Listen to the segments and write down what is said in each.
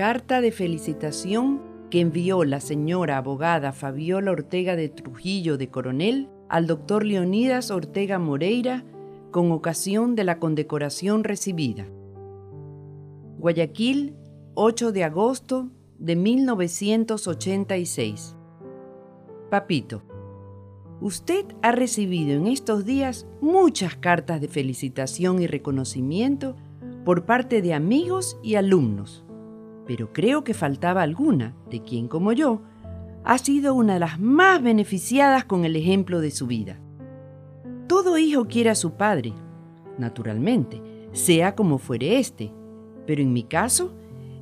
carta de felicitación que envió la señora abogada Fabiola Ortega de Trujillo de Coronel al doctor Leonidas Ortega Moreira con ocasión de la condecoración recibida. Guayaquil, 8 de agosto de 1986. Papito, usted ha recibido en estos días muchas cartas de felicitación y reconocimiento por parte de amigos y alumnos, pero creo que faltaba alguna de quien como yo ha sido una de las más beneficiadas con el ejemplo de su vida. Todo hijo quiere a su padre, naturalmente, sea como fuere éste, pero en mi caso,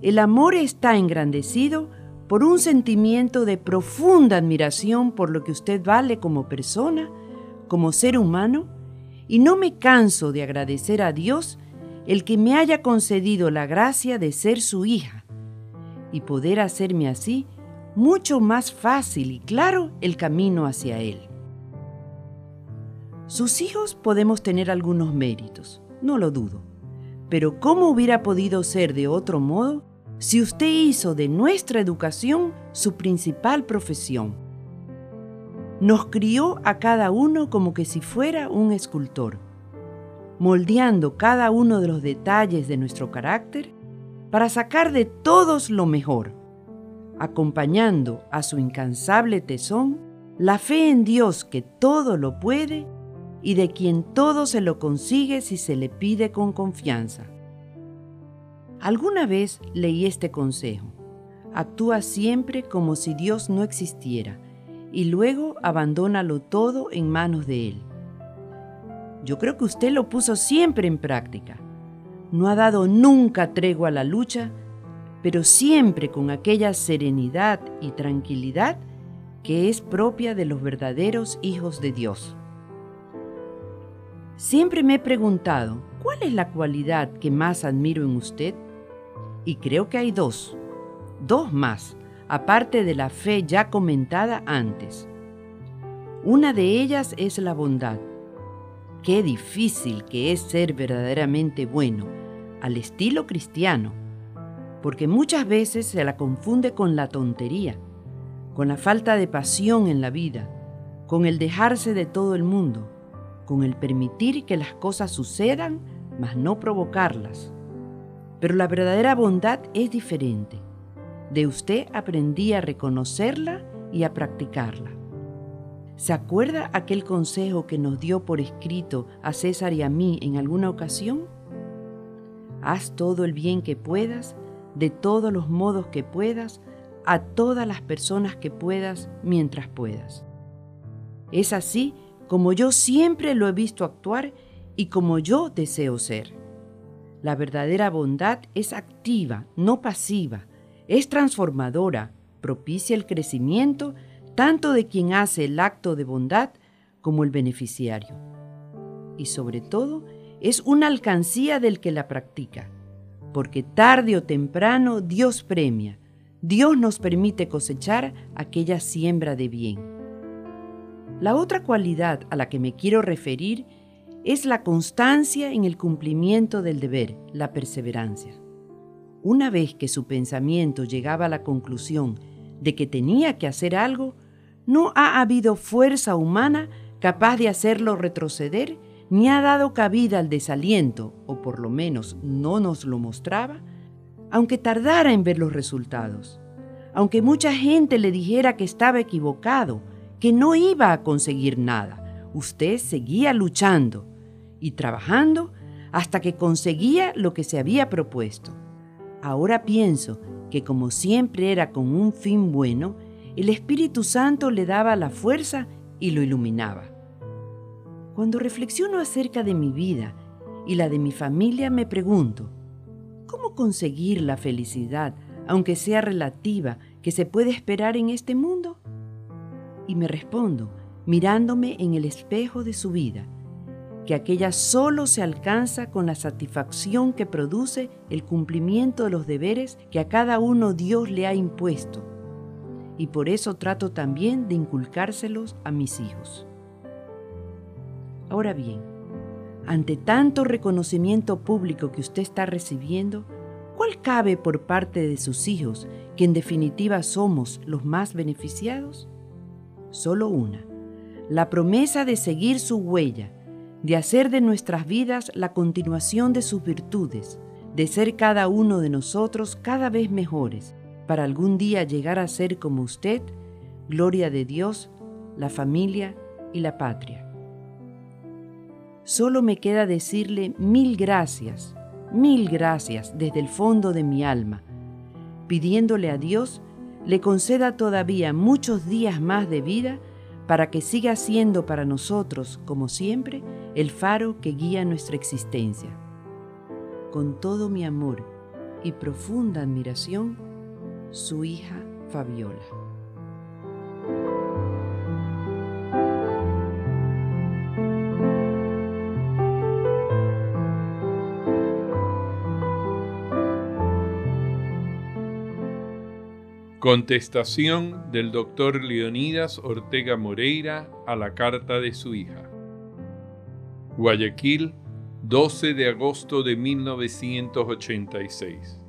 el amor está engrandecido por un sentimiento de profunda admiración por lo que usted vale como persona, como ser humano, y no me canso de agradecer a Dios el que me haya concedido la gracia de ser su hija y poder hacerme así mucho más fácil y claro el camino hacia Él. Sus hijos podemos tener algunos méritos, no lo dudo, pero ¿cómo hubiera podido ser de otro modo si usted hizo de nuestra educación su principal profesión? Nos crió a cada uno como que si fuera un escultor, moldeando cada uno de los detalles de nuestro carácter para sacar de todos lo mejor acompañando a su incansable tesón la fe en Dios que todo lo puede y de quien todo se lo consigue si se le pide con confianza. Alguna vez leí este consejo. Actúa siempre como si Dios no existiera y luego abandónalo todo en manos de Él. Yo creo que usted lo puso siempre en práctica. No ha dado nunca tregua a la lucha pero siempre con aquella serenidad y tranquilidad que es propia de los verdaderos hijos de Dios. Siempre me he preguntado, ¿cuál es la cualidad que más admiro en usted? Y creo que hay dos, dos más, aparte de la fe ya comentada antes. Una de ellas es la bondad. Qué difícil que es ser verdaderamente bueno, al estilo cristiano porque muchas veces se la confunde con la tontería, con la falta de pasión en la vida, con el dejarse de todo el mundo, con el permitir que las cosas sucedan, mas no provocarlas. Pero la verdadera bondad es diferente. De usted aprendí a reconocerla y a practicarla. ¿Se acuerda aquel consejo que nos dio por escrito a César y a mí en alguna ocasión? Haz todo el bien que puedas de todos los modos que puedas, a todas las personas que puedas mientras puedas. Es así como yo siempre lo he visto actuar y como yo deseo ser. La verdadera bondad es activa, no pasiva, es transformadora, propicia el crecimiento tanto de quien hace el acto de bondad como el beneficiario. Y sobre todo, es una alcancía del que la practica porque tarde o temprano Dios premia, Dios nos permite cosechar aquella siembra de bien. La otra cualidad a la que me quiero referir es la constancia en el cumplimiento del deber, la perseverancia. Una vez que su pensamiento llegaba a la conclusión de que tenía que hacer algo, no ha habido fuerza humana capaz de hacerlo retroceder ni ha dado cabida al desaliento, o por lo menos no nos lo mostraba, aunque tardara en ver los resultados, aunque mucha gente le dijera que estaba equivocado, que no iba a conseguir nada, usted seguía luchando y trabajando hasta que conseguía lo que se había propuesto. Ahora pienso que como siempre era con un fin bueno, el Espíritu Santo le daba la fuerza y lo iluminaba. Cuando reflexiono acerca de mi vida y la de mi familia, me pregunto, ¿cómo conseguir la felicidad, aunque sea relativa, que se puede esperar en este mundo? Y me respondo, mirándome en el espejo de su vida, que aquella solo se alcanza con la satisfacción que produce el cumplimiento de los deberes que a cada uno Dios le ha impuesto. Y por eso trato también de inculcárselos a mis hijos. Ahora bien, ante tanto reconocimiento público que usted está recibiendo, ¿cuál cabe por parte de sus hijos, que en definitiva somos los más beneficiados? Solo una, la promesa de seguir su huella, de hacer de nuestras vidas la continuación de sus virtudes, de ser cada uno de nosotros cada vez mejores, para algún día llegar a ser como usted, gloria de Dios, la familia y la patria. Solo me queda decirle mil gracias, mil gracias desde el fondo de mi alma, pidiéndole a Dios le conceda todavía muchos días más de vida para que siga siendo para nosotros, como siempre, el faro que guía nuestra existencia. Con todo mi amor y profunda admiración, su hija Fabiola. Contestación del doctor Leonidas Ortega Moreira a la carta de su hija. Guayaquil, 12 de agosto de 1986.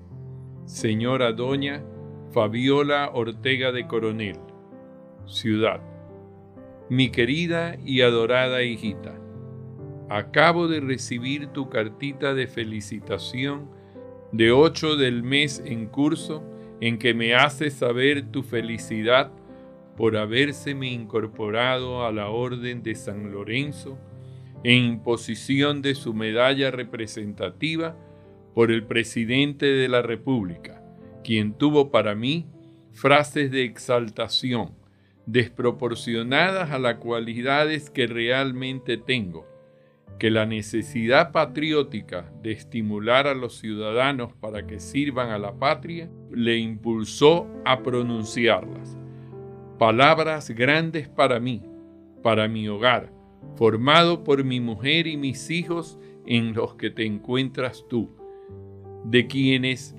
Señora Doña Fabiola Ortega de Coronel. Ciudad. Mi querida y adorada hijita, acabo de recibir tu cartita de felicitación de 8 del mes en curso en que me hace saber tu felicidad por habérseme incorporado a la Orden de San Lorenzo en imposición de su medalla representativa por el presidente de la República, quien tuvo para mí frases de exaltación desproporcionadas a las cualidades que realmente tengo que la necesidad patriótica de estimular a los ciudadanos para que sirvan a la patria le impulsó a pronunciarlas. Palabras grandes para mí, para mi hogar, formado por mi mujer y mis hijos en los que te encuentras tú, de quienes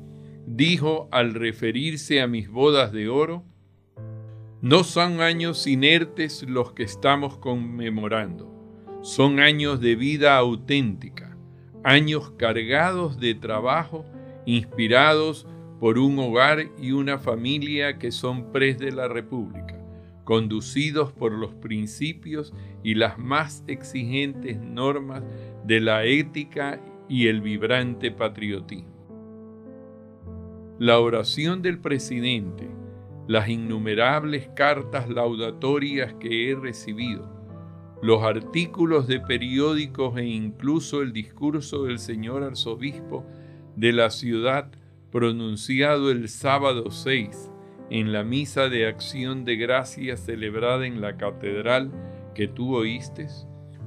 dijo al referirse a mis bodas de oro, no son años inertes los que estamos conmemorando son años de vida auténtica, años cargados de trabajo, inspirados por un hogar y una familia que son pres de la República, conducidos por los principios y las más exigentes normas de la ética y el vibrante patriotismo. La oración del presidente, las innumerables cartas laudatorias que he recibido, los artículos de periódicos e incluso el discurso del señor arzobispo de la ciudad pronunciado el sábado 6 en la misa de acción de gracias celebrada en la catedral que tú oíste,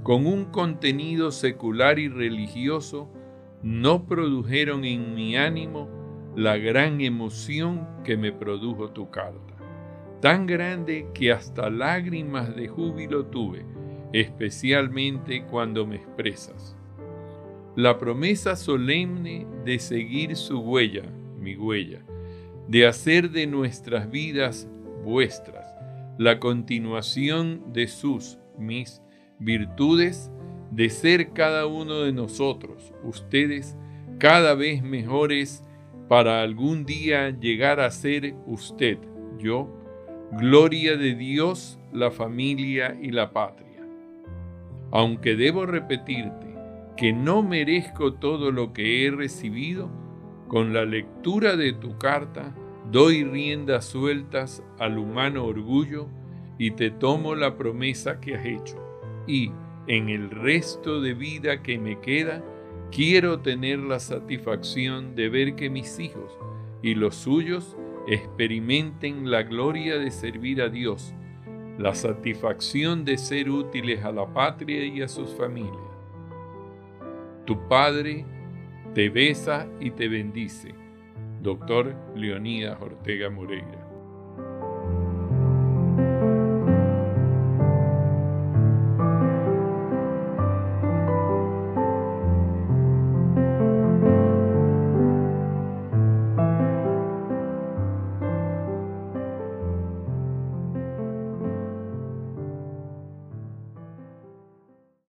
con un contenido secular y religioso, no produjeron en mi ánimo la gran emoción que me produjo tu carta, tan grande que hasta lágrimas de júbilo tuve especialmente cuando me expresas. La promesa solemne de seguir su huella, mi huella, de hacer de nuestras vidas vuestras, la continuación de sus, mis virtudes, de ser cada uno de nosotros, ustedes, cada vez mejores para algún día llegar a ser usted, yo, gloria de Dios, la familia y la patria aunque debo repetirte que no merezco todo lo que he recibido, con la lectura de tu carta doy riendas sueltas al humano orgullo y te tomo la promesa que has hecho. Y en el resto de vida que me queda, quiero tener la satisfacción de ver que mis hijos y los suyos experimenten la gloria de servir a Dios la satisfacción de ser útiles a la patria y a sus familias. Tu Padre te besa y te bendice. Doctor Leonidas Ortega Moreira.